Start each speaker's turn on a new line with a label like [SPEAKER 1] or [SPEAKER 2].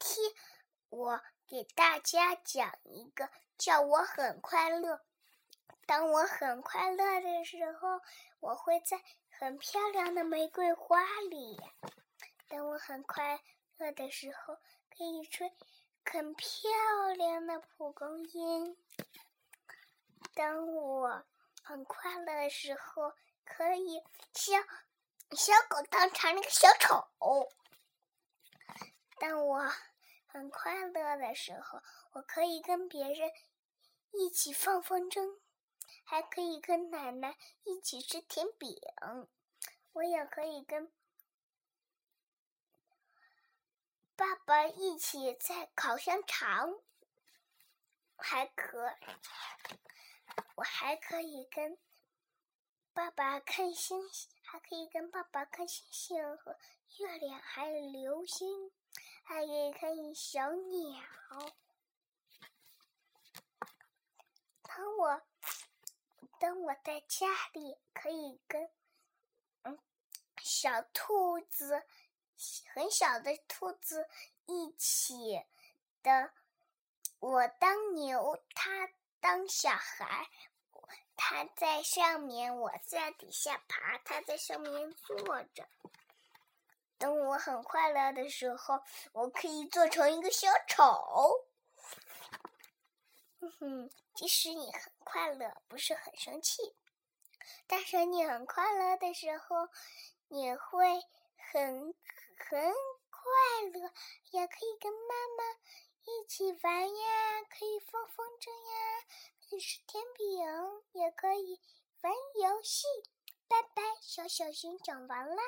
[SPEAKER 1] 天我给大家讲一个，叫我很快乐。当我很快乐的时候，我会在很漂亮的玫瑰花里。当我很快乐的时候，可以吹很漂亮的蒲公英。当我很快乐的时候，可以像小狗当成那个小丑。当我很快乐的时候，我可以跟别人一起放风筝，还可以跟奶奶一起吃甜饼。我也可以跟爸爸一起在烤香肠，还可我还可以跟爸爸看星星，还可以跟爸爸看星星和月亮，还有流星。还可以看小鸟。当我当我在家里，可以跟嗯小兔子很小的兔子一起的。我当牛，它当小孩，它在上面，我在底下爬，它在上面坐着。我很快乐的时候，我可以做成一个小丑。哼 哼，即使你很快乐，不是很生气，但是你很快乐的时候，你会很很快乐，也可以跟妈妈一起玩呀，可以放风筝呀，可以吃甜饼，也可以玩游戏。拜拜，小小熊讲完啦。